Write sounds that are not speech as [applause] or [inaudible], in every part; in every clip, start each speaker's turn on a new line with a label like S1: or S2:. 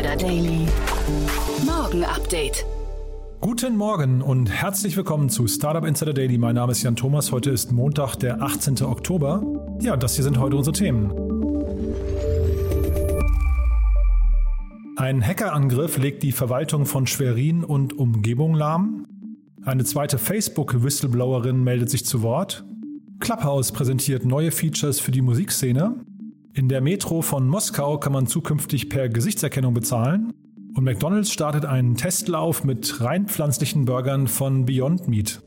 S1: Insider Daily. Morgen Update.
S2: Guten Morgen und herzlich willkommen zu Startup Insider Daily. Mein Name ist Jan Thomas. Heute ist Montag, der 18. Oktober. Ja, das hier sind heute unsere Themen. Ein Hackerangriff legt die Verwaltung von Schwerin und Umgebung lahm. Eine zweite Facebook-Whistleblowerin meldet sich zu Wort. Clubhouse präsentiert neue Features für die Musikszene. In der Metro von Moskau kann man zukünftig per Gesichtserkennung bezahlen. Und McDonald's startet einen Testlauf mit rein pflanzlichen Burgern von Beyond Meat.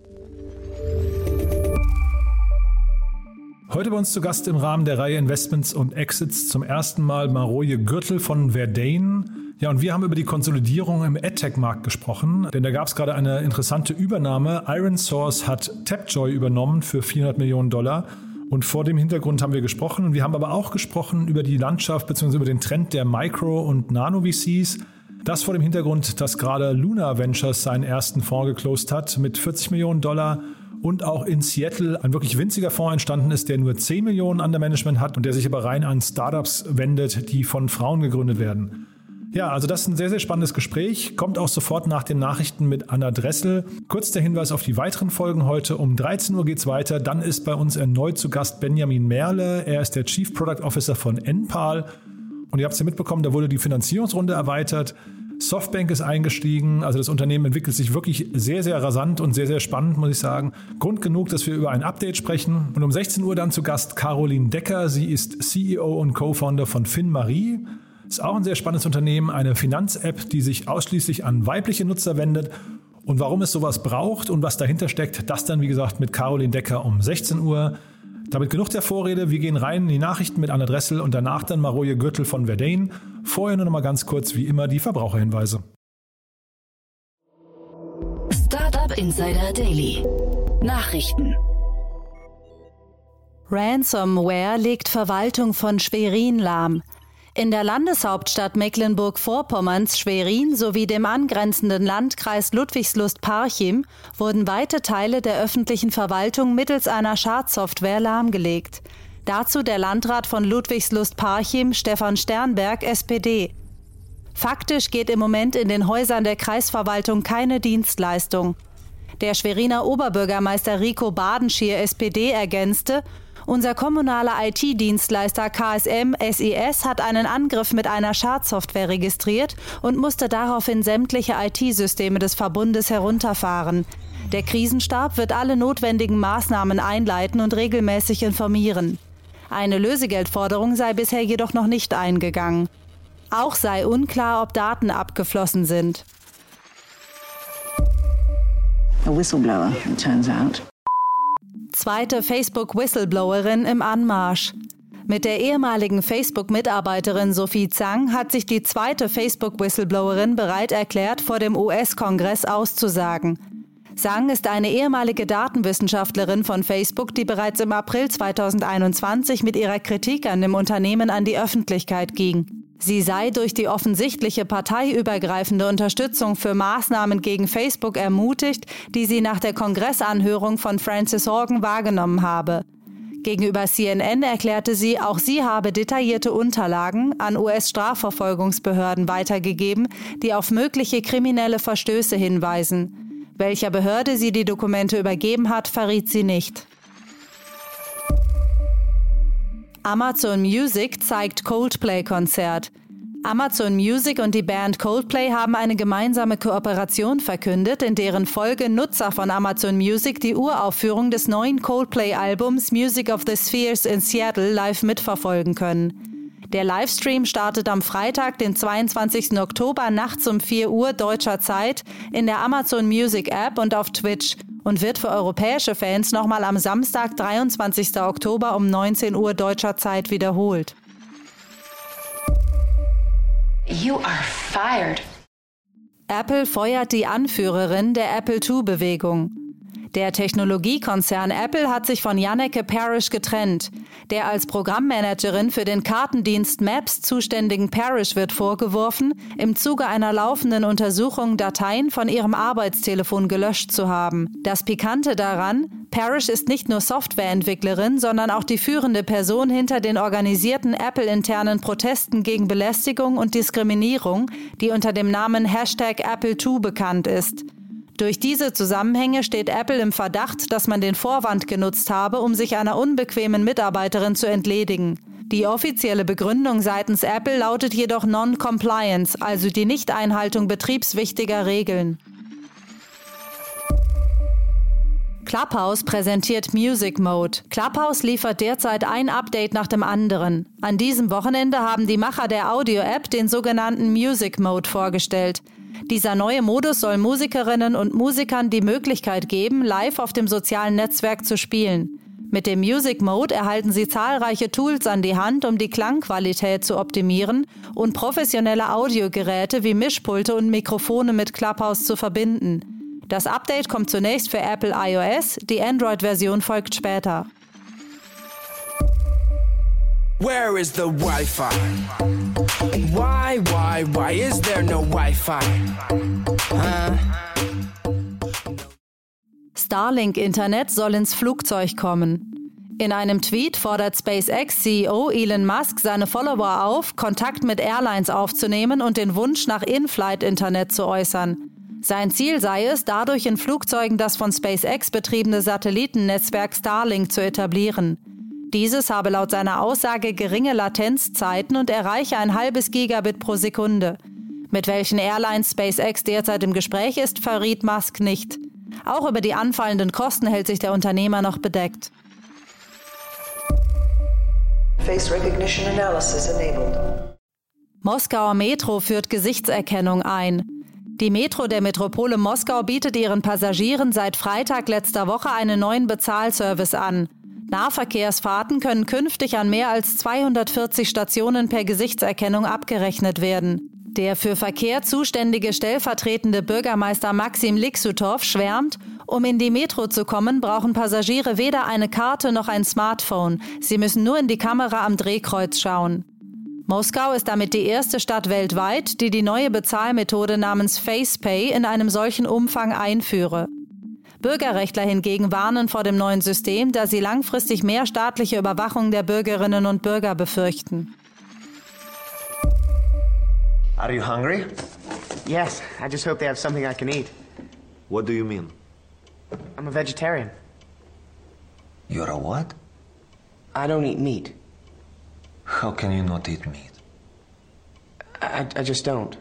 S2: Heute bei uns zu Gast im Rahmen der Reihe Investments und Exits zum ersten Mal Maroje Gürtel von Verdane. Ja, und wir haben über die Konsolidierung im AdTech-Markt gesprochen, denn da gab es gerade eine interessante Übernahme. Iron Source hat Tapjoy übernommen für 400 Millionen Dollar. Und vor dem Hintergrund haben wir gesprochen. Und wir haben aber auch gesprochen über die Landschaft bzw. über den Trend der Micro- und Nano-VCs. Das vor dem Hintergrund, dass gerade Luna Ventures seinen ersten Fonds geclosed hat mit 40 Millionen Dollar und auch in Seattle ein wirklich winziger Fonds entstanden ist, der nur 10 Millionen an der Management hat und der sich aber rein an Startups wendet, die von Frauen gegründet werden. Ja, also das ist ein sehr, sehr spannendes Gespräch. Kommt auch sofort nach den Nachrichten mit Anna Dressel. Kurz der Hinweis auf die weiteren Folgen heute. Um 13 Uhr geht's weiter. Dann ist bei uns erneut zu Gast Benjamin Merle. Er ist der Chief Product Officer von Enpal. Und ihr habt es ja mitbekommen, da wurde die Finanzierungsrunde erweitert. Softbank ist eingestiegen. Also das Unternehmen entwickelt sich wirklich sehr, sehr rasant und sehr, sehr spannend, muss ich sagen. Grund genug, dass wir über ein Update sprechen. Und um 16 Uhr dann zu Gast Caroline Decker. Sie ist CEO und Co-Founder von FinMarie. Ist auch ein sehr spannendes Unternehmen, eine Finanz-App, die sich ausschließlich an weibliche Nutzer wendet. Und warum es sowas braucht und was dahinter steckt, das dann wie gesagt mit Caroline Decker um 16 Uhr. Damit genug der Vorrede. Wir gehen rein in die Nachrichten mit Anna Dressel und danach dann Maroje Gürtel von Verdane. Vorher nur noch mal ganz kurz wie immer die Verbraucherhinweise.
S1: Startup Insider Daily. Nachrichten.
S3: Ransomware legt Verwaltung von Schwerin lahm. In der Landeshauptstadt Mecklenburg-Vorpommerns Schwerin sowie dem angrenzenden Landkreis Ludwigslust-Parchim wurden weite Teile der öffentlichen Verwaltung mittels einer Schadsoftware lahmgelegt. Dazu der Landrat von Ludwigslust-Parchim, Stefan Sternberg, SPD. Faktisch geht im Moment in den Häusern der Kreisverwaltung keine Dienstleistung. Der Schweriner Oberbürgermeister Rico Badenschier, SPD, ergänzte, unser kommunaler IT-Dienstleister KSM SES hat einen Angriff mit einer Schadsoftware registriert und musste daraufhin sämtliche IT-Systeme des Verbundes herunterfahren. Der Krisenstab wird alle notwendigen Maßnahmen einleiten und regelmäßig informieren. Eine Lösegeldforderung sei bisher jedoch noch nicht eingegangen. Auch sei unklar, ob Daten abgeflossen sind.
S4: A whistleblower, it turns out
S3: zweite Facebook-Whistleblowerin im Anmarsch. Mit der ehemaligen Facebook-Mitarbeiterin Sophie Zhang hat sich die zweite Facebook-Whistleblowerin bereit erklärt, vor dem US-Kongress auszusagen. Zhang ist eine ehemalige Datenwissenschaftlerin von Facebook, die bereits im April 2021 mit ihrer Kritik an dem Unternehmen an die Öffentlichkeit ging. Sie sei durch die offensichtliche parteiübergreifende Unterstützung für Maßnahmen gegen Facebook ermutigt, die sie nach der Kongressanhörung von Francis Horgan wahrgenommen habe. Gegenüber CNN erklärte sie, auch sie habe detaillierte Unterlagen an US-Strafverfolgungsbehörden weitergegeben, die auf mögliche kriminelle Verstöße hinweisen. Welcher Behörde sie die Dokumente übergeben hat, verriet sie nicht. Amazon Music zeigt Coldplay-Konzert. Amazon Music und die Band Coldplay haben eine gemeinsame Kooperation verkündet, in deren Folge Nutzer von Amazon Music die Uraufführung des neuen Coldplay-Albums Music of the Spheres in Seattle live mitverfolgen können. Der Livestream startet am Freitag, den 22. Oktober nachts um 4 Uhr deutscher Zeit in der Amazon Music App und auf Twitch und wird für europäische Fans nochmal am Samstag, 23. Oktober um 19 Uhr deutscher Zeit wiederholt.
S1: You are fired.
S3: Apple feuert die Anführerin der Apple II-Bewegung. Der Technologiekonzern Apple hat sich von Janneke Parrish getrennt. Der als Programmmanagerin für den Kartendienst Maps zuständigen Parrish wird vorgeworfen, im Zuge einer laufenden Untersuchung Dateien von ihrem Arbeitstelefon gelöscht zu haben. Das Pikante daran, Parrish ist nicht nur Softwareentwicklerin, sondern auch die führende Person hinter den organisierten Apple-internen Protesten gegen Belästigung und Diskriminierung, die unter dem Namen Hashtag Apple2 bekannt ist. Durch diese Zusammenhänge steht Apple im Verdacht, dass man den Vorwand genutzt habe, um sich einer unbequemen Mitarbeiterin zu entledigen. Die offizielle Begründung seitens Apple lautet jedoch Non-Compliance, also die Nichteinhaltung betriebswichtiger Regeln. Clubhouse präsentiert Music Mode. Clubhouse liefert derzeit ein Update nach dem anderen. An diesem Wochenende haben die Macher der Audio-App den sogenannten Music Mode vorgestellt. Dieser neue Modus soll Musikerinnen und Musikern die Möglichkeit geben, live auf dem sozialen Netzwerk zu spielen. Mit dem Music Mode erhalten Sie zahlreiche Tools an die Hand, um die Klangqualität zu optimieren und professionelle Audiogeräte wie Mischpulte und Mikrofone mit Clubhouse zu verbinden. Das Update kommt zunächst für Apple iOS, die Android-Version folgt später. Where is the Wi-Fi? Why, why, why is there no Wi-Fi? Huh? Starlink-Internet soll ins Flugzeug kommen. In einem Tweet fordert SpaceX-CEO Elon Musk seine Follower auf, Kontakt mit Airlines aufzunehmen und den Wunsch nach In-Flight-Internet zu äußern. Sein Ziel sei es, dadurch in Flugzeugen das von SpaceX betriebene Satellitennetzwerk Starlink zu etablieren. Dieses habe laut seiner Aussage geringe Latenzzeiten und erreiche ein halbes Gigabit pro Sekunde. Mit welchen Airlines SpaceX derzeit im Gespräch ist, verriet Musk nicht. Auch über die anfallenden Kosten hält sich der Unternehmer noch bedeckt. Face Recognition Analysis enabled. Moskauer Metro führt Gesichtserkennung ein. Die Metro der Metropole Moskau bietet ihren Passagieren seit Freitag letzter Woche einen neuen Bezahlservice an. Nahverkehrsfahrten können künftig an mehr als 240 Stationen per Gesichtserkennung abgerechnet werden. Der für Verkehr zuständige stellvertretende Bürgermeister Maxim Liksutow schwärmt, um in die Metro zu kommen, brauchen Passagiere weder eine Karte noch ein Smartphone. Sie müssen nur in die Kamera am Drehkreuz schauen. Moskau ist damit die erste Stadt weltweit, die die neue Bezahlmethode namens FacePay in einem solchen Umfang einführe. Bürgerrechtler hingegen warnen vor dem neuen System, da sie langfristig mehr staatliche Überwachung der Bürgerinnen und Bürger befürchten.
S5: Are you hungry?
S6: Yes, I just hope they have something I can eat.
S5: What do you mean?
S6: I'm a vegetarian.
S5: You're a what?
S6: I don't eat meat.
S5: How can you not eat meat?
S6: I, I just don't.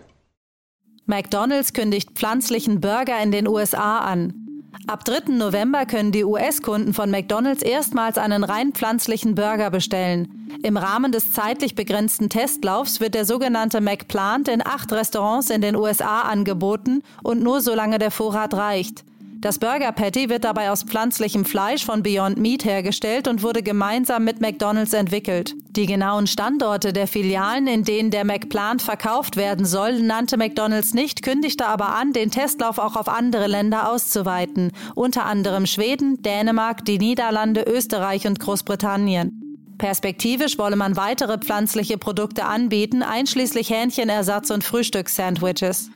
S3: McDonald's kündigt pflanzlichen Burger in den USA an. Ab 3. November können die US-Kunden von McDonald's erstmals einen rein pflanzlichen Burger bestellen. Im Rahmen des zeitlich begrenzten Testlaufs wird der sogenannte McPlant in acht Restaurants in den USA angeboten und nur solange der Vorrat reicht. Das Burger Patty wird dabei aus pflanzlichem Fleisch von Beyond Meat hergestellt und wurde gemeinsam mit McDonald's entwickelt. Die genauen Standorte der Filialen, in denen der McPlant verkauft werden soll, nannte McDonald's nicht, kündigte aber an, den Testlauf auch auf andere Länder auszuweiten, unter anderem Schweden, Dänemark, die Niederlande, Österreich und Großbritannien. Perspektivisch wolle man weitere pflanzliche Produkte anbieten, einschließlich Hähnchenersatz und Frühstückssandwiches.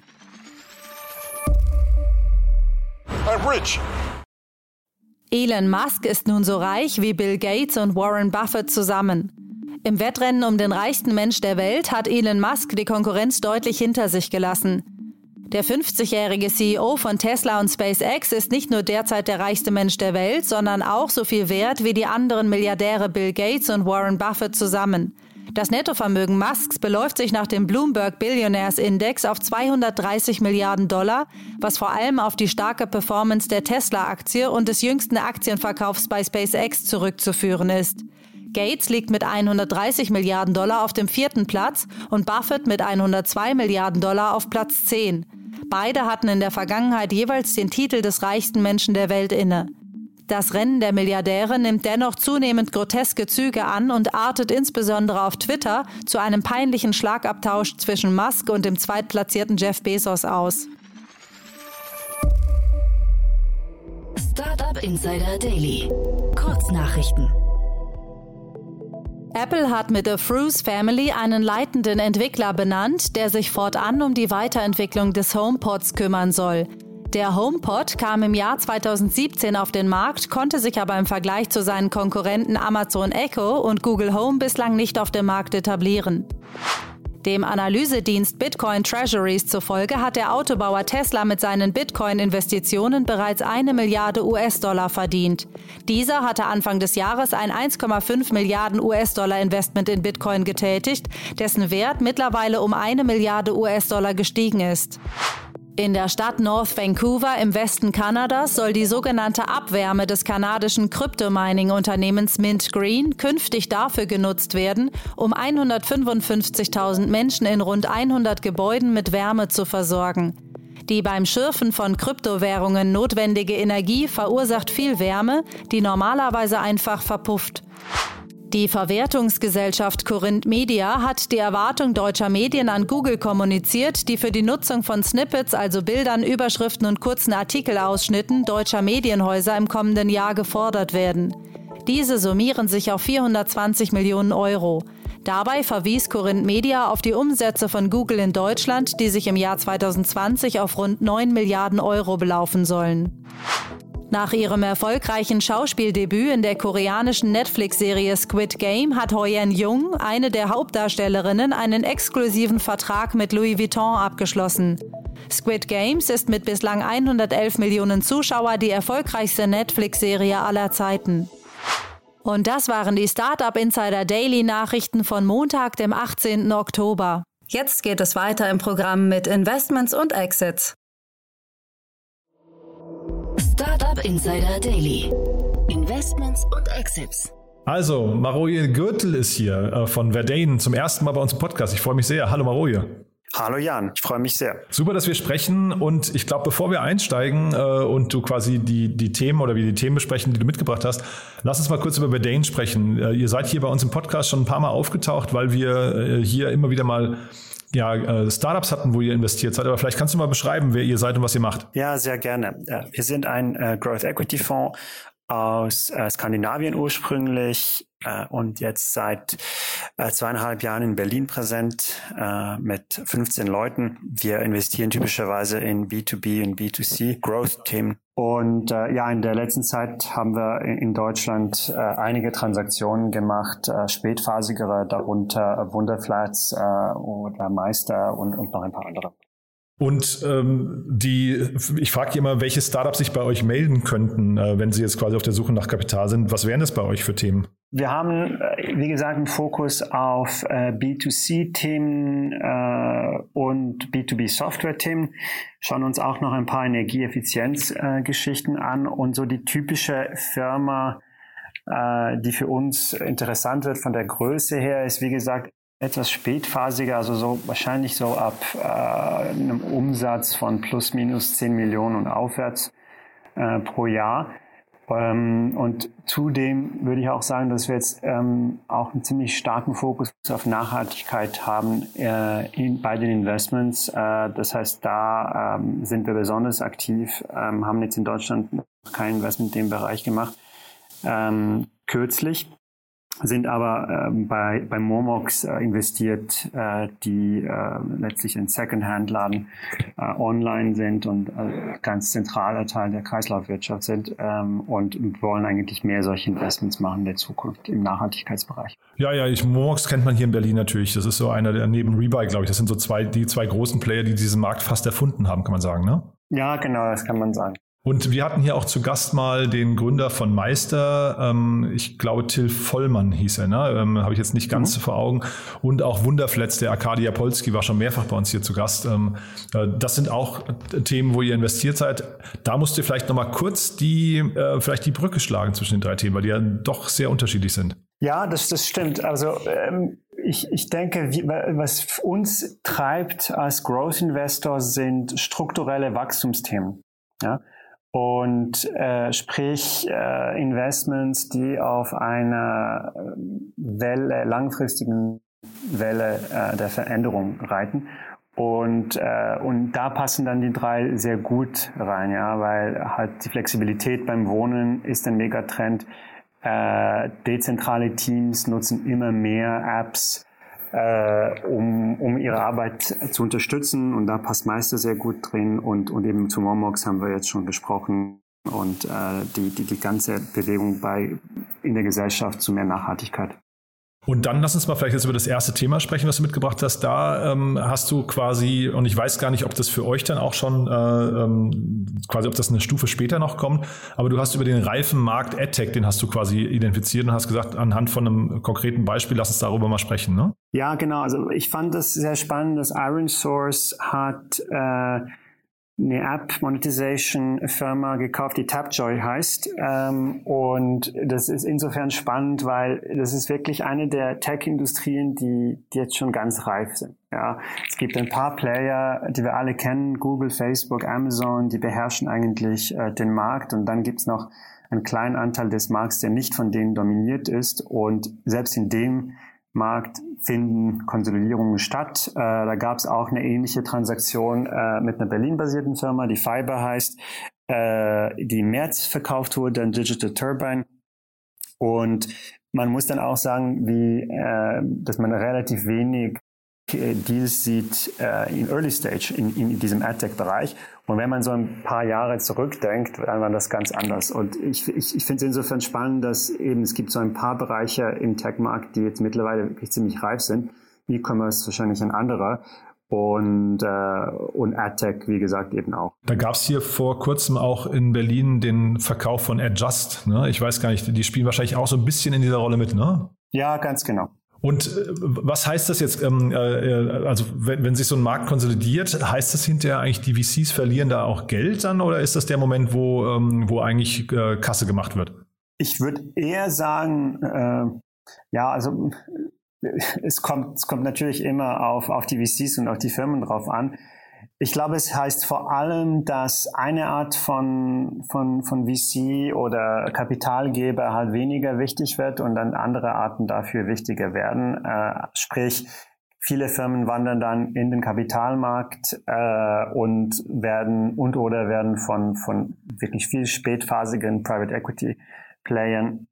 S3: I'm rich. Elon Musk ist nun so reich wie Bill Gates und Warren Buffett zusammen. Im Wettrennen um den reichsten Mensch der Welt hat Elon Musk die Konkurrenz deutlich hinter sich gelassen. Der 50-jährige CEO von Tesla und SpaceX ist nicht nur derzeit der reichste Mensch der Welt, sondern auch so viel wert wie die anderen Milliardäre Bill Gates und Warren Buffett zusammen. Das Nettovermögen Musks beläuft sich nach dem Bloomberg Billionaires Index auf 230 Milliarden Dollar, was vor allem auf die starke Performance der Tesla-Aktie und des jüngsten Aktienverkaufs bei SpaceX zurückzuführen ist. Gates liegt mit 130 Milliarden Dollar auf dem vierten Platz und Buffett mit 102 Milliarden Dollar auf Platz 10. Beide hatten in der Vergangenheit jeweils den Titel des reichsten Menschen der Welt inne. Das Rennen der Milliardäre nimmt dennoch zunehmend groteske Züge an und artet insbesondere auf Twitter zu einem peinlichen Schlagabtausch zwischen Musk und dem zweitplatzierten Jeff Bezos aus.
S1: Startup Insider Daily. Kurznachrichten.
S3: Apple hat mit der Frues Family einen leitenden Entwickler benannt, der sich fortan um die Weiterentwicklung des HomePods kümmern soll. Der HomePod kam im Jahr 2017 auf den Markt, konnte sich aber im Vergleich zu seinen Konkurrenten Amazon Echo und Google Home bislang nicht auf dem Markt etablieren. Dem Analysedienst Bitcoin Treasuries zufolge hat der Autobauer Tesla mit seinen Bitcoin-Investitionen bereits eine Milliarde US-Dollar verdient. Dieser hatte Anfang des Jahres ein 1,5 Milliarden US-Dollar-Investment in Bitcoin getätigt, dessen Wert mittlerweile um eine Milliarde US-Dollar gestiegen ist. In der Stadt North Vancouver im Westen Kanadas soll die sogenannte Abwärme des kanadischen Kryptomining-Unternehmens Mint Green künftig dafür genutzt werden, um 155.000 Menschen in rund 100 Gebäuden mit Wärme zu versorgen. Die beim Schürfen von Kryptowährungen notwendige Energie verursacht viel Wärme, die normalerweise einfach verpufft. Die Verwertungsgesellschaft Corinth Media hat die Erwartung deutscher Medien an Google kommuniziert, die für die Nutzung von Snippets, also Bildern, Überschriften und kurzen Artikelausschnitten deutscher Medienhäuser im kommenden Jahr gefordert werden. Diese summieren sich auf 420 Millionen Euro. Dabei verwies Corinth Media auf die Umsätze von Google in Deutschland, die sich im Jahr 2020 auf rund 9 Milliarden Euro belaufen sollen. Nach ihrem erfolgreichen Schauspieldebüt in der koreanischen Netflix-Serie Squid Game hat Hoyen Jung, eine der Hauptdarstellerinnen, einen exklusiven Vertrag mit Louis Vuitton abgeschlossen. Squid Games ist mit bislang 111 Millionen Zuschauer die erfolgreichste Netflix-Serie aller Zeiten. Und das waren die Startup Insider Daily Nachrichten von Montag, dem 18. Oktober. Jetzt geht es weiter im Programm mit Investments und Exits.
S1: Startup Insider Daily. Investments und Exits.
S2: Also, Maroje Gürtel ist hier äh, von Verdane zum ersten Mal bei uns im Podcast. Ich freue mich sehr. Hallo Maroje.
S7: Hallo Jan, ich freue mich sehr.
S2: Super, dass wir sprechen und ich glaube, bevor wir einsteigen äh, und du quasi die, die Themen oder wie die Themen besprechen, die du mitgebracht hast, lass uns mal kurz über Verdane sprechen. Äh, ihr seid hier bei uns im Podcast schon ein paar Mal aufgetaucht, weil wir äh, hier immer wieder mal ja, äh, Startups hatten, wo ihr investiert seid. Aber vielleicht kannst du mal beschreiben, wer ihr seid und was ihr macht.
S7: Ja, sehr gerne. Wir sind ein äh, Growth Equity Fonds aus äh, Skandinavien ursprünglich äh, und jetzt seit äh, zweieinhalb Jahren in Berlin präsent äh, mit 15 Leuten. Wir investieren typischerweise in B2B und B2C Growth-Themen. Und äh, ja, in der letzten Zeit haben wir in Deutschland äh, einige Transaktionen gemacht, äh, spätphasigere, darunter Wunderflats äh, oder Meister und, und noch ein paar andere.
S2: Und ähm, die, ich frage immer, welche Startups sich bei euch melden könnten, äh, wenn sie jetzt quasi auf der Suche nach Kapital sind. Was wären das bei euch für Themen?
S7: Wir haben, äh, wie gesagt, einen Fokus auf äh, B2C-Themen äh, und B2B-Software-Themen. Schauen uns auch noch ein paar Energieeffizienz-Geschichten an und so die typische Firma, äh, die für uns interessant wird von der Größe her, ist wie gesagt etwas spätphasiger, also so wahrscheinlich so ab äh, einem Umsatz von plus minus 10 Millionen und aufwärts äh, pro Jahr. Ähm, und zudem würde ich auch sagen, dass wir jetzt ähm, auch einen ziemlich starken Fokus auf Nachhaltigkeit haben äh, in, bei den Investments. Äh, das heißt, da ähm, sind wir besonders aktiv, ähm, haben jetzt in Deutschland noch kein Investment in dem Bereich gemacht. Ähm, kürzlich sind aber ähm, bei, bei Momox äh, investiert, äh, die äh, letztlich ein Secondhand-Laden äh, online sind und äh, ganz zentraler Teil der Kreislaufwirtschaft sind ähm, und, und wollen eigentlich mehr solche Investments machen in der Zukunft im Nachhaltigkeitsbereich.
S2: Ja, ja, ich, Momox kennt man hier in Berlin natürlich. Das ist so einer der neben Rebuy, glaube ich. Das sind so zwei, die zwei großen Player, die diesen Markt fast erfunden haben, kann man sagen, ne?
S7: Ja, genau, das kann man sagen.
S2: Und wir hatten hier auch zu Gast mal den Gründer von Meister, ähm, ich glaube Till Vollmann hieß er, ne? ähm, habe ich jetzt nicht ganz mhm. vor Augen. Und auch Wunderfletz, der Arkadia Polski war schon mehrfach bei uns hier zu Gast. Ähm, äh, das sind auch Themen, wo ihr investiert seid. Da musst du vielleicht nochmal kurz die, äh, vielleicht die Brücke schlagen zwischen den drei Themen, weil die ja doch sehr unterschiedlich sind.
S7: Ja, das, das stimmt. Also ähm, ich, ich denke, wie, was uns treibt als Growth Investor sind strukturelle Wachstumsthemen. Ja? Und äh, sprich äh, Investments, die auf einer Welle, langfristigen Welle äh, der Veränderung reiten. Und, äh, und da passen dann die drei sehr gut rein, ja, weil halt die Flexibilität beim Wohnen ist ein Megatrend. Äh, dezentrale Teams nutzen immer mehr Apps, äh, um, um ihre Arbeit zu unterstützen. Und da passt Meister sehr gut drin. Und, und eben zu Momox haben wir jetzt schon gesprochen. Und äh, die, die, die ganze Bewegung bei, in der Gesellschaft zu mehr Nachhaltigkeit.
S2: Und dann lass uns mal vielleicht jetzt über das erste Thema sprechen, was du mitgebracht hast. Da ähm, hast du quasi, und ich weiß gar nicht, ob das für euch dann auch schon äh, ähm, quasi, ob das eine Stufe später noch kommt, aber du hast über den Reifenmarkt AdTech, den hast du quasi identifiziert und hast gesagt, anhand von einem konkreten Beispiel, lass uns darüber mal sprechen, ne?
S7: Ja, genau. Also ich fand das sehr spannend, dass Iron Source hat äh, eine App-Monetization-Firma gekauft, die Tapjoy heißt. Ähm, und das ist insofern spannend, weil das ist wirklich eine der Tech-Industrien, die, die jetzt schon ganz reif sind. Ja, es gibt ein paar Player, die wir alle kennen, Google, Facebook, Amazon, die beherrschen eigentlich äh, den Markt. Und dann gibt's noch einen kleinen Anteil des Markts, der nicht von denen dominiert ist. Und selbst in dem Markt finden Konsolidierungen statt. Äh, da gab es auch eine ähnliche Transaktion äh, mit einer Berlin-basierten Firma, die Fiber heißt, äh, die im März verkauft wurde an Digital Turbine. Und man muss dann auch sagen, wie, äh, dass man relativ wenig Deals sieht äh, in Early Stage in, in diesem AdTech-Bereich. Und wenn man so ein paar Jahre zurückdenkt, dann war das ganz anders. Und ich, ich, ich finde es insofern spannend, dass eben es gibt so ein paar Bereiche im Tech-Markt, die jetzt mittlerweile wirklich ziemlich reif sind. E-Commerce wahrscheinlich ein anderer und, äh, und AdTech, wie gesagt, eben auch.
S2: Da gab es hier vor kurzem auch in Berlin den Verkauf von Adjust. Ne? Ich weiß gar nicht, die spielen wahrscheinlich auch so ein bisschen in dieser Rolle mit, ne?
S7: Ja, ganz genau.
S2: Und äh, was heißt das jetzt? Ähm, äh, äh, also wenn, wenn sich so ein Markt konsolidiert, heißt das hinterher eigentlich, die VCs verlieren da auch Geld dann oder ist das der Moment, wo, ähm, wo eigentlich Kasse gemacht wird?
S7: Ich würde eher sagen, äh, ja, also es kommt, es kommt natürlich immer auf, auf die VCs und auf die Firmen drauf an. Ich glaube, es heißt vor allem, dass eine Art von, von, von VC oder Kapitalgeber halt weniger wichtig wird und dann andere Arten dafür wichtiger werden. Äh, sprich, viele Firmen wandern dann in den Kapitalmarkt äh, und werden und oder werden von, von wirklich viel spätphasigen Private Equity Playern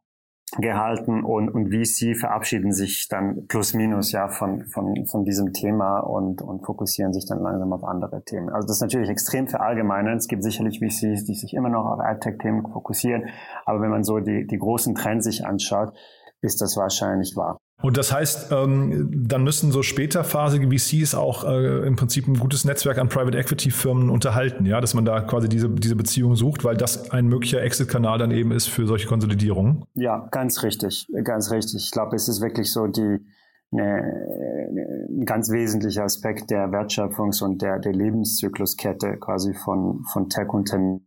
S7: gehalten und, und VC verabschieden sich dann plus minus ja von, von, von diesem Thema und, und fokussieren sich dann langsam auf andere Themen. Also das ist natürlich extrem verallgemeinert. Es gibt sicherlich VCs, die sich immer noch auf AdTech-Themen fokussieren, aber wenn man so die, die großen Trends sich anschaut, ist das wahrscheinlich wahr.
S2: Und das heißt, ähm, dann müssen so späterphasige VCs auch äh, im Prinzip ein gutes Netzwerk an Private Equity Firmen unterhalten, ja, dass man da quasi diese, diese Beziehung sucht, weil das ein möglicher Exit-Kanal dann eben ist für solche Konsolidierungen.
S7: Ja, ganz richtig, ganz richtig. Ich glaube, es ist wirklich so die, eine, ein ganz wesentlicher Aspekt der Wertschöpfungs- und der, der Lebenszykluskette quasi von, von Tech-Unternehmen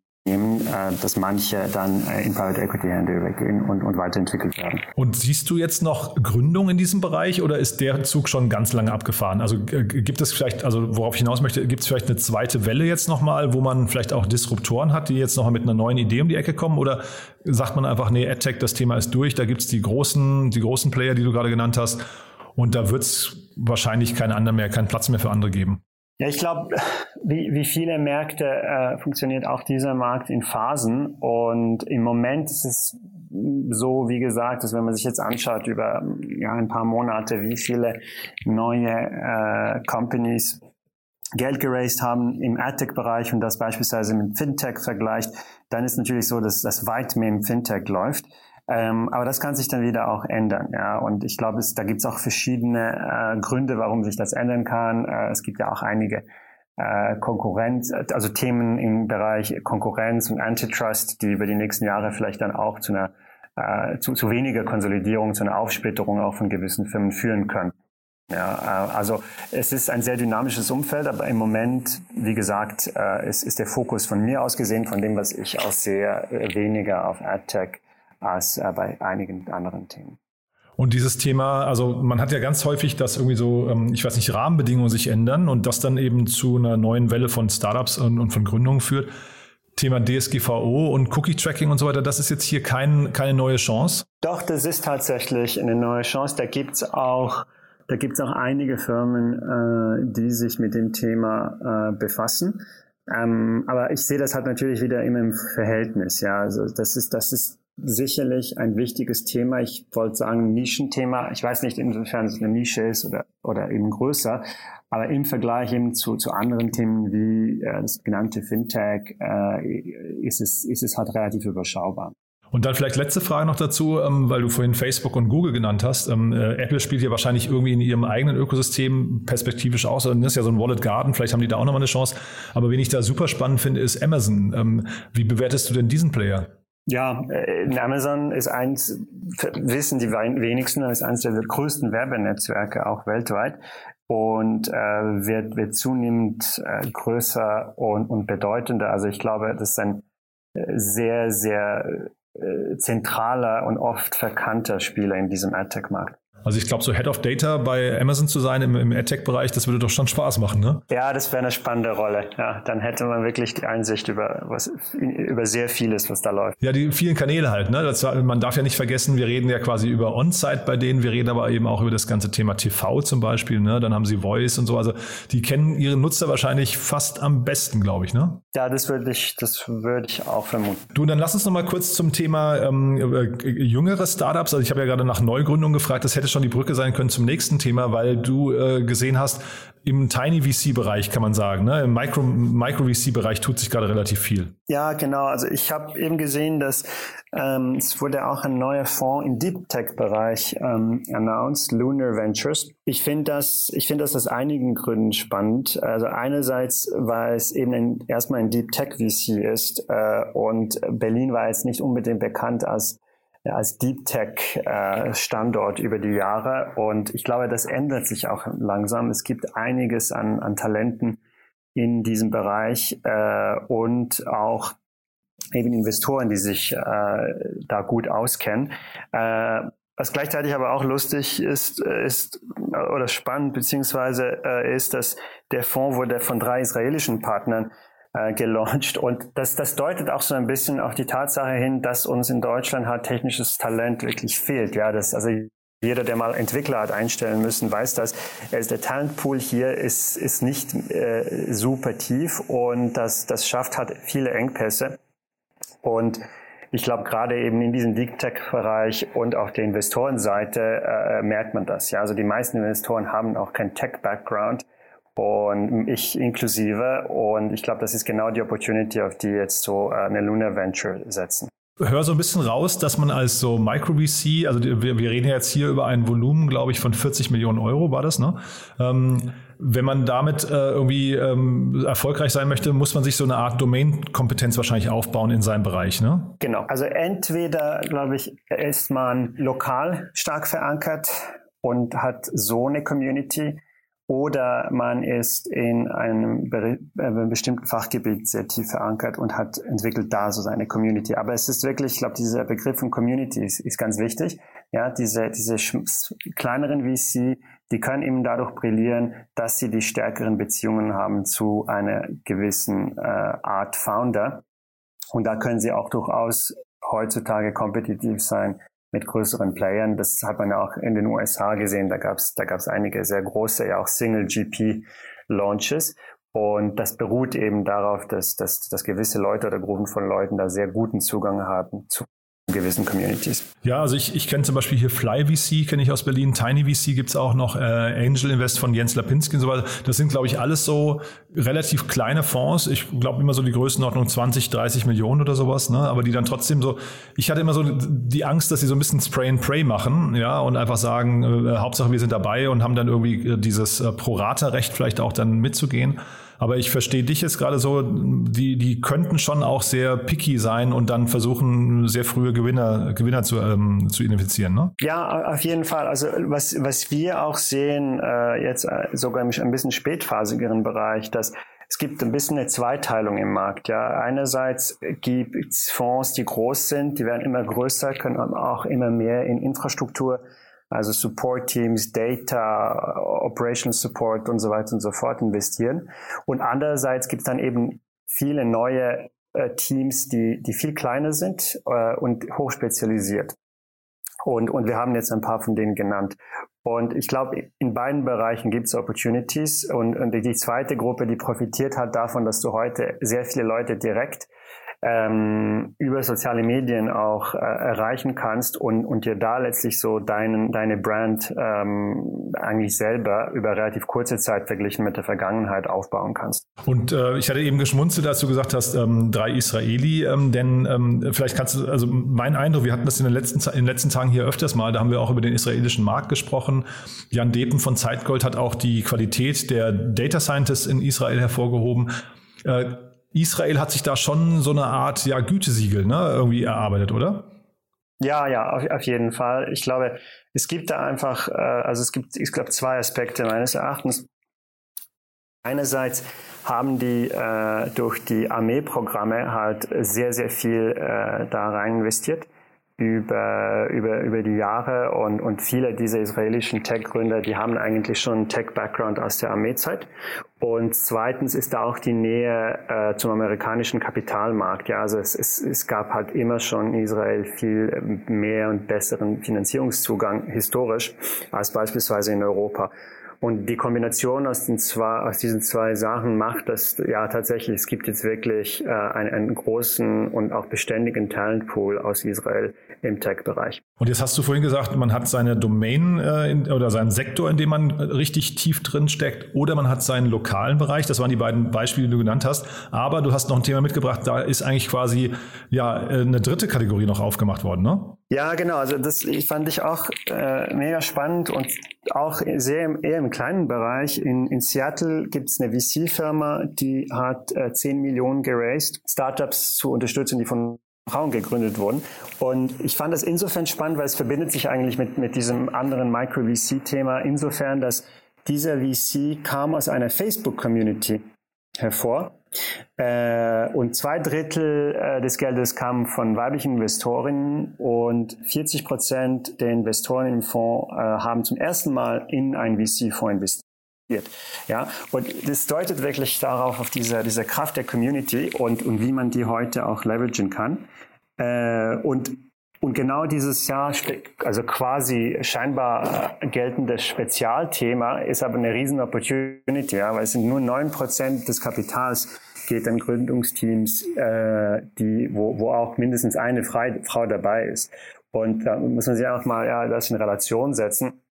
S7: dass manche dann äh, in Private Equity Hände übergehen und, und weiterentwickelt werden.
S2: Und siehst du jetzt noch Gründung in diesem Bereich oder ist der Zug schon ganz lange abgefahren? Also äh, gibt es vielleicht, also worauf ich hinaus möchte, gibt es vielleicht eine zweite Welle jetzt nochmal, wo man vielleicht auch Disruptoren hat, die jetzt nochmal mit einer neuen Idee um die Ecke kommen? Oder sagt man einfach, nee, AdTech, das Thema ist durch, da gibt es die großen, die großen Player, die du gerade genannt hast, und da wird es wahrscheinlich keinen anderen mehr, keinen Platz mehr für andere geben?
S7: Ja, ich glaube, wie, wie viele Märkte äh, funktioniert auch dieser Markt in Phasen. Und im Moment ist es so, wie gesagt, dass wenn man sich jetzt anschaut über ja, ein paar Monate, wie viele neue äh, Companies Geld geraced haben im AdTech-Bereich und das beispielsweise mit Fintech vergleicht, dann ist natürlich so, dass das weit mehr im Fintech läuft. Ähm, aber das kann sich dann wieder auch ändern. Ja? Und ich glaube, da gibt es auch verschiedene äh, Gründe, warum sich das ändern kann. Äh, es gibt ja auch einige äh, Konkurrenz, also Themen im Bereich Konkurrenz und Antitrust, die über die nächsten Jahre vielleicht dann auch zu einer äh, zu, zu weniger Konsolidierung, zu einer Aufsplitterung auch von gewissen Firmen führen können. Ja, äh, also es ist ein sehr dynamisches Umfeld, aber im Moment, wie gesagt, äh, ist, ist der Fokus von mir aus gesehen, von dem, was ich aussehe, weniger auf AdTech als äh, bei einigen anderen Themen.
S2: Und dieses Thema, also man hat ja ganz häufig, dass irgendwie so, ähm, ich weiß nicht, Rahmenbedingungen sich ändern und das dann eben zu einer neuen Welle von Startups und, und von Gründungen führt. Thema DSGVO und Cookie-Tracking und so weiter, das ist jetzt hier kein, keine neue Chance?
S7: Doch, das ist tatsächlich eine neue Chance. Da gibt's auch da gibt es auch einige Firmen, äh, die sich mit dem Thema äh, befassen. Ähm, aber ich sehe das halt natürlich wieder immer im Verhältnis. Ja, also das ist, das ist sicherlich ein wichtiges Thema. Ich wollte sagen Nischenthema. Ich weiß nicht, inwiefern es eine Nische ist oder, oder eben größer. Aber im Vergleich eben zu, zu anderen Themen wie äh, das genannte Fintech äh, ist, es, ist es halt relativ überschaubar.
S2: Und dann vielleicht letzte Frage noch dazu, ähm, weil du vorhin Facebook und Google genannt hast. Ähm, äh, Apple spielt ja wahrscheinlich irgendwie in ihrem eigenen Ökosystem perspektivisch aus. Das ist ja so ein Wallet Garden, vielleicht haben die da auch nochmal eine Chance. Aber wen ich da super spannend finde, ist Amazon. Ähm, wie bewertest du denn diesen Player?
S7: Ja, äh, Amazon ist eins, wissen die wenigsten, ist eines der größten Werbenetzwerke auch weltweit und äh, wird, wird zunehmend äh, größer und, und bedeutender. Also ich glaube, das ist ein äh, sehr, sehr äh, zentraler und oft verkannter Spieler in diesem AdTech-Markt.
S2: Also ich glaube, so Head of Data bei Amazon zu sein im, im AdTech-Bereich, das würde doch schon Spaß machen, ne?
S7: Ja, das wäre eine spannende Rolle. Ja, dann hätte man wirklich die Einsicht über was über sehr vieles, was da läuft.
S2: Ja, die vielen Kanäle halt. Ne? Das, man darf ja nicht vergessen, wir reden ja quasi über On-Site bei denen, wir reden aber eben auch über das ganze Thema TV zum Beispiel. Ne? Dann haben sie Voice und so. Also die kennen ihre Nutzer wahrscheinlich fast am besten, glaube ich. Ne?
S7: Ja, das würde ich, das würde ich auch vermuten.
S2: Du, dann lass uns noch mal kurz zum Thema ähm, äh, jüngere Startups. Also ich habe ja gerade nach Neugründung gefragt. Das hätte schon die Brücke sein können zum nächsten Thema, weil du äh, gesehen hast, im Tiny VC-Bereich kann man sagen, ne? im Micro, Micro VC-Bereich tut sich gerade relativ viel.
S7: Ja, genau. Also ich habe eben gesehen, dass ähm, es wurde auch ein neuer Fonds im Deep Tech-Bereich ähm, announced, Lunar Ventures. Ich finde das, ich das aus einigen Gründen spannend. Also einerseits, weil es eben ein, erstmal ein Deep Tech VC ist äh, und Berlin war jetzt nicht unbedingt bekannt als als Deep Tech äh, Standort über die Jahre. Und ich glaube, das ändert sich auch langsam. Es gibt einiges an, an Talenten in diesem Bereich äh, und auch eben Investoren, die sich äh, da gut auskennen. Äh, was gleichzeitig aber auch lustig ist, ist oder spannend beziehungsweise äh, ist, dass der Fonds wurde von drei israelischen Partnern äh, gelauncht. Und das, das deutet auch so ein bisschen auf die Tatsache hin, dass uns in Deutschland halt technisches Talent wirklich fehlt. Ja, das, also jeder, der mal Entwickler hat einstellen müssen, weiß das. Also der Talentpool hier ist, ist nicht äh, super tief und das, das schafft halt viele Engpässe. Und ich glaube, gerade eben in diesem Deep Tech-Bereich und auf der Investorenseite äh, merkt man das. Ja, also die meisten Investoren haben auch keinen Tech-Background und ich inklusive. Und ich glaube, das ist genau die Opportunity, auf die jetzt so äh, eine Luna Venture setzen.
S2: Hör so ein bisschen raus, dass man als so Micro-VC, also wir, wir reden jetzt hier über ein Volumen, glaube ich, von 40 Millionen Euro war das, ne? Ähm, wenn man damit äh, irgendwie ähm, erfolgreich sein möchte, muss man sich so eine Art Domain-Kompetenz wahrscheinlich aufbauen in seinem Bereich, ne?
S7: Genau. Also entweder, glaube ich, ist man lokal stark verankert und hat so eine Community, oder man ist in einem, äh, einem bestimmten Fachgebiet sehr tief verankert und hat entwickelt da so seine Community. Aber es ist wirklich, ich glaube, dieser Begriff von Community ist, ist ganz wichtig. Ja, diese, diese kleineren VC, die können eben dadurch brillieren, dass sie die stärkeren Beziehungen haben zu einer gewissen äh, Art Founder. Und da können sie auch durchaus heutzutage kompetitiv sein mit größeren Playern. Das hat man ja auch in den USA gesehen. Da gab es da gab's einige sehr große, ja auch Single-GP-Launches. Und das beruht eben darauf, dass, dass, dass gewisse Leute oder Gruppen von Leuten da sehr guten Zugang haben zu gewissen Communities.
S2: Ja, also ich, ich kenne zum Beispiel hier Fly VC, kenne ich aus Berlin, Tiny VC gibt's auch noch, äh, Angel Invest von Jens Lapinski und so weiter. Das sind, glaube ich, alles so relativ kleine Fonds. Ich glaube immer so die Größenordnung 20, 30 Millionen oder sowas, ne? aber die dann trotzdem so, ich hatte immer so die Angst, dass sie so ein bisschen Spray and Pray machen, ja, und einfach sagen, äh, Hauptsache wir sind dabei und haben dann irgendwie äh, dieses äh, Pro-Rata-Recht vielleicht auch dann mitzugehen. Aber ich verstehe dich jetzt gerade so, die, die könnten schon auch sehr picky sein und dann versuchen, sehr frühe Gewinner, Gewinner zu, ähm, zu identifizieren. Ne?
S7: Ja, auf jeden Fall. Also was, was wir auch sehen, äh, jetzt äh, sogar im ein bisschen spätphasigeren Bereich, dass es gibt ein bisschen eine Zweiteilung im Markt. Ja, einerseits gibt es Fonds, die groß sind, die werden immer größer, können auch immer mehr in Infrastruktur also Support Teams, Data, Operational Support und so weiter und so fort investieren. Und andererseits gibt es dann eben viele neue äh, Teams, die, die viel kleiner sind äh, und hochspezialisiert. Und, und wir haben jetzt ein paar von denen genannt. Und ich glaube, in beiden Bereichen gibt es Opportunities. Und, und die zweite Gruppe, die profitiert hat davon, dass du heute sehr viele Leute direkt ähm, über soziale Medien auch äh, erreichen kannst und, und dir da letztlich so deinen, deine Brand ähm, eigentlich selber über relativ kurze Zeit verglichen mit der Vergangenheit aufbauen kannst.
S2: Und äh, ich hatte eben geschmunzelt, als du gesagt hast, ähm, drei Israeli, ähm, denn ähm, vielleicht kannst du, also mein Eindruck, wir hatten das in den, letzten, in den letzten Tagen hier öfters mal, da haben wir auch über den israelischen Markt gesprochen. Jan Depen von Zeitgold hat auch die Qualität der Data Scientists in Israel hervorgehoben. Äh, Israel hat sich da schon so eine Art ja, Gütesiegel ne, irgendwie erarbeitet, oder?
S7: Ja, ja, auf, auf jeden Fall. Ich glaube, es gibt da einfach, äh, also es gibt, ich glaube, zwei Aspekte meines Erachtens. Einerseits haben die äh, durch die Armeeprogramme halt sehr, sehr viel äh, da rein investiert über, über, über die Jahre und, und viele dieser israelischen Tech-Gründer, die haben eigentlich schon einen Tech-Background aus der Armeezeit. Und zweitens ist da auch die Nähe äh, zum amerikanischen Kapitalmarkt. Ja, also es, es, es gab halt immer schon in Israel viel mehr und besseren Finanzierungszugang historisch als beispielsweise in Europa. Und die Kombination aus, den zwei, aus diesen zwei Sachen macht, dass ja tatsächlich, es gibt jetzt wirklich äh, einen, einen großen und auch beständigen Talentpool aus Israel im Tech-Bereich.
S2: Und jetzt hast du vorhin gesagt, man hat seine Domain äh, in, oder seinen Sektor, in dem man richtig tief drin steckt, oder man hat seinen lokalen Bereich. Das waren die beiden Beispiele, die du genannt hast. Aber du hast noch ein Thema mitgebracht, da ist eigentlich quasi ja eine dritte Kategorie noch aufgemacht worden, ne?
S7: Ja, genau. Also das fand ich auch äh, mega spannend und auch sehr im, eher im kleinen Bereich. In, in Seattle gibt es eine VC-Firma, die hat äh, 10 Millionen geraced, Startups zu unterstützen, die von Frauen gegründet wurden. Und ich fand das insofern spannend, weil es verbindet sich eigentlich mit, mit diesem anderen Micro-VC-Thema insofern, dass dieser VC kam aus einer Facebook-Community hervor äh, und zwei Drittel äh, des Geldes kamen von weiblichen Investorinnen und 40 Prozent der Investoren im Fonds äh, haben zum ersten Mal in einen VC-Fonds investiert. Ja, und das deutet wirklich darauf, auf diese, diese Kraft der Community und, und wie man die heute auch leveragen kann. Äh, und und genau dieses Jahr, also quasi scheinbar geltendes Spezialthema, ist aber eine riesen Opportunity, ja, weil es sind nur neun Prozent des Kapitals geht an Gründungsteams, äh, die, wo, wo auch mindestens eine Frau dabei ist. Und da muss man sich auch mal ja, das in Relation setzen.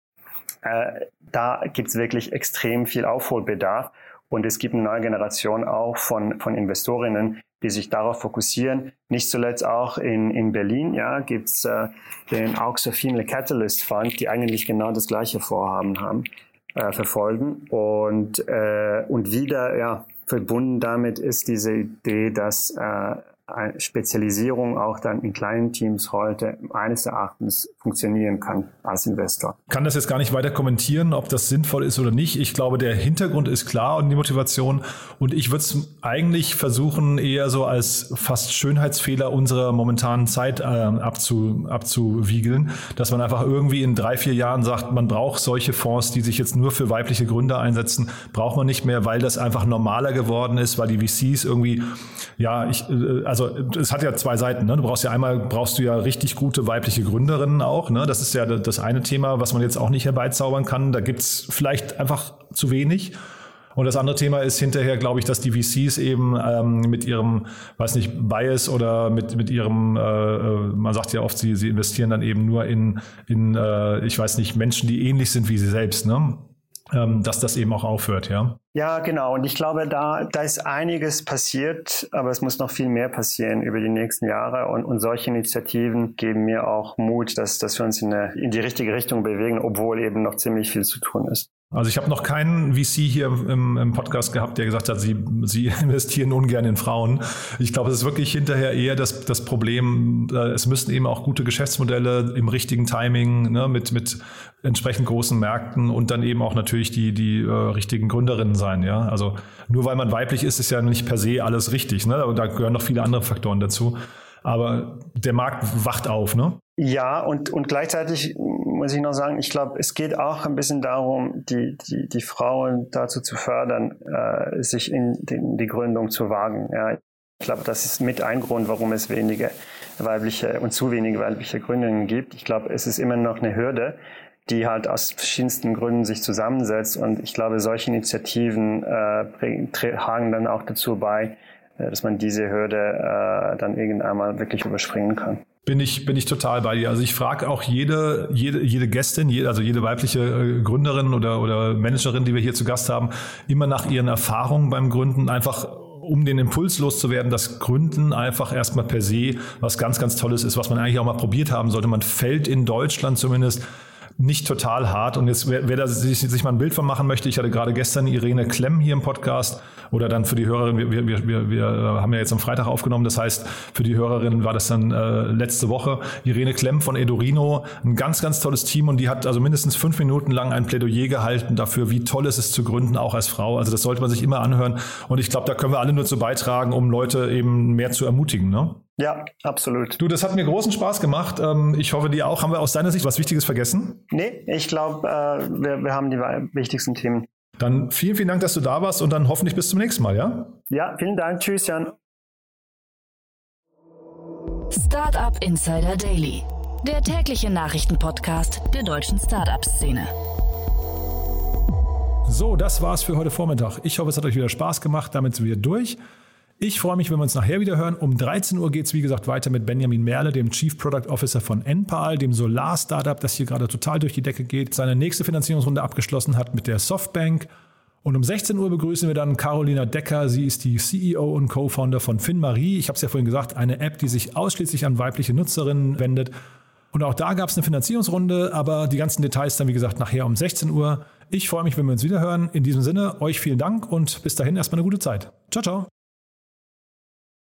S7: Äh, da gibt's wirklich extrem viel Aufholbedarf. Und es gibt eine neue Generation auch von, von Investorinnen, die sich darauf fokussieren. Nicht zuletzt auch in, in Berlin ja, gibt's äh, den Auxer Female Catalyst Fund, die eigentlich genau das gleiche Vorhaben haben, äh, verfolgen. Und, äh, und wieder ja, verbunden damit ist diese Idee, dass äh, Spezialisierung auch dann in kleinen Teams heute meines Erachtens funktionieren kann als Investor.
S2: Kann das jetzt gar nicht weiter kommentieren, ob das sinnvoll ist oder nicht. Ich glaube, der Hintergrund ist klar und die Motivation. Und ich würde es eigentlich versuchen, eher so als fast Schönheitsfehler unserer momentanen Zeit äh, abzu, abzuwiegeln, dass man einfach irgendwie in drei, vier Jahren sagt, man braucht solche Fonds, die sich jetzt nur für weibliche Gründer einsetzen, braucht man nicht mehr, weil das einfach normaler geworden ist, weil die VCs irgendwie, ja, ich, also also es hat ja zwei Seiten. Ne? Du brauchst ja einmal brauchst du ja richtig gute weibliche Gründerinnen auch. Ne? Das ist ja das eine Thema, was man jetzt auch nicht herbeizaubern kann. Da gibt's vielleicht einfach zu wenig. Und das andere Thema ist hinterher, glaube ich, dass die VCs eben ähm, mit ihrem, weiß nicht, Bias oder mit, mit ihrem, äh, äh, man sagt ja oft, sie, sie investieren dann eben nur in, in äh, ich weiß nicht, Menschen, die ähnlich sind wie sie selbst. Ne? Ähm, dass das eben auch aufhört, ja?
S7: Ja, genau. Und ich glaube, da, da ist einiges passiert, aber es muss noch viel mehr passieren über die nächsten Jahre. Und, und solche Initiativen geben mir auch Mut, dass, dass wir uns in, eine, in die richtige Richtung bewegen, obwohl eben noch ziemlich viel zu tun ist.
S2: Also ich habe noch keinen VC hier im, im, Podcast gehabt, der gesagt hat, sie, sie [laughs] investieren ungern in Frauen. Ich glaube, es ist wirklich hinterher eher das, das Problem, äh, es müssen eben auch gute Geschäftsmodelle im richtigen Timing ne, mit, mit entsprechend großen Märkten und dann eben auch natürlich die, die äh, richtigen Gründerinnen sein. Ja? Also nur weil man weiblich ist, ist ja nicht per se alles richtig. Ne? Da gehören noch viele andere Faktoren dazu. Aber der Markt wacht auf, ne?
S7: Ja, und, und gleichzeitig muss ich noch sagen, ich glaube, es geht auch ein bisschen darum, die, die, die Frauen dazu zu fördern, äh, sich in die, die Gründung zu wagen. Ja. Ich glaube, das ist mit ein Grund, warum es wenige weibliche und zu wenige weibliche Gründungen gibt. Ich glaube, es ist immer noch eine Hürde, die halt aus verschiedensten Gründen sich zusammensetzt. Und ich glaube, solche Initiativen äh, tragen dann auch dazu bei, äh, dass man diese Hürde äh, dann irgendwann mal wirklich überspringen kann.
S2: Bin ich, bin ich total bei dir. Also ich frage auch jede, jede, jede Gästin, jede, also jede weibliche äh, Gründerin oder, oder Managerin, die wir hier zu Gast haben, immer nach ihren Erfahrungen beim Gründen einfach um den Impuls loszuwerden, dass Gründen einfach erstmal per se was ganz, ganz Tolles ist, was man eigentlich auch mal probiert haben sollte. Man fällt in Deutschland zumindest nicht total hart. Und jetzt, wer, wer da sich, sich mal ein Bild von machen möchte, ich hatte gerade gestern Irene Klemm hier im Podcast oder dann für die Hörerin, wir, wir, wir, wir haben ja jetzt am Freitag aufgenommen, das heißt, für die Hörerin war das dann äh, letzte Woche. Irene Klemm von Edorino, ein ganz, ganz tolles Team und die hat also mindestens fünf Minuten lang ein Plädoyer gehalten dafür, wie toll es ist zu gründen, auch als Frau. Also das sollte man sich immer anhören. Und ich glaube, da können wir alle nur zu beitragen, um Leute eben mehr zu ermutigen. Ne?
S7: Ja, absolut.
S2: Du, das hat mir großen Spaß gemacht. Ähm, ich hoffe, dir auch. Haben wir aus deiner Sicht was Wichtiges vergessen?
S7: Nee, ich glaube, äh, wir, wir haben die wichtigsten Themen.
S2: Dann vielen, vielen Dank, dass du da warst und dann hoffentlich bis zum nächsten Mal, ja?
S7: Ja, vielen Dank. Tschüss, Jan.
S1: Startup Insider Daily, der tägliche Nachrichtenpodcast der deutschen Startup-Szene.
S2: So, das war's für heute Vormittag. Ich hoffe, es hat euch wieder Spaß gemacht. Damit sind wir durch. Ich freue mich, wenn wir uns nachher wieder hören. Um 13 Uhr geht es, wie gesagt, weiter mit Benjamin Merle, dem Chief Product Officer von Enpal, dem Solar-Startup, das hier gerade total durch die Decke geht, seine nächste Finanzierungsrunde abgeschlossen hat mit der Softbank. Und um 16 Uhr begrüßen wir dann Carolina Decker. Sie ist die CEO und Co-Founder von FinMarie. Ich habe es ja vorhin gesagt, eine App, die sich ausschließlich an weibliche Nutzerinnen wendet. Und auch da gab es eine Finanzierungsrunde, aber die ganzen Details dann, wie gesagt, nachher um 16 Uhr. Ich freue mich, wenn wir uns wieder hören. In diesem Sinne, euch vielen Dank und bis dahin erstmal eine gute Zeit. Ciao, ciao.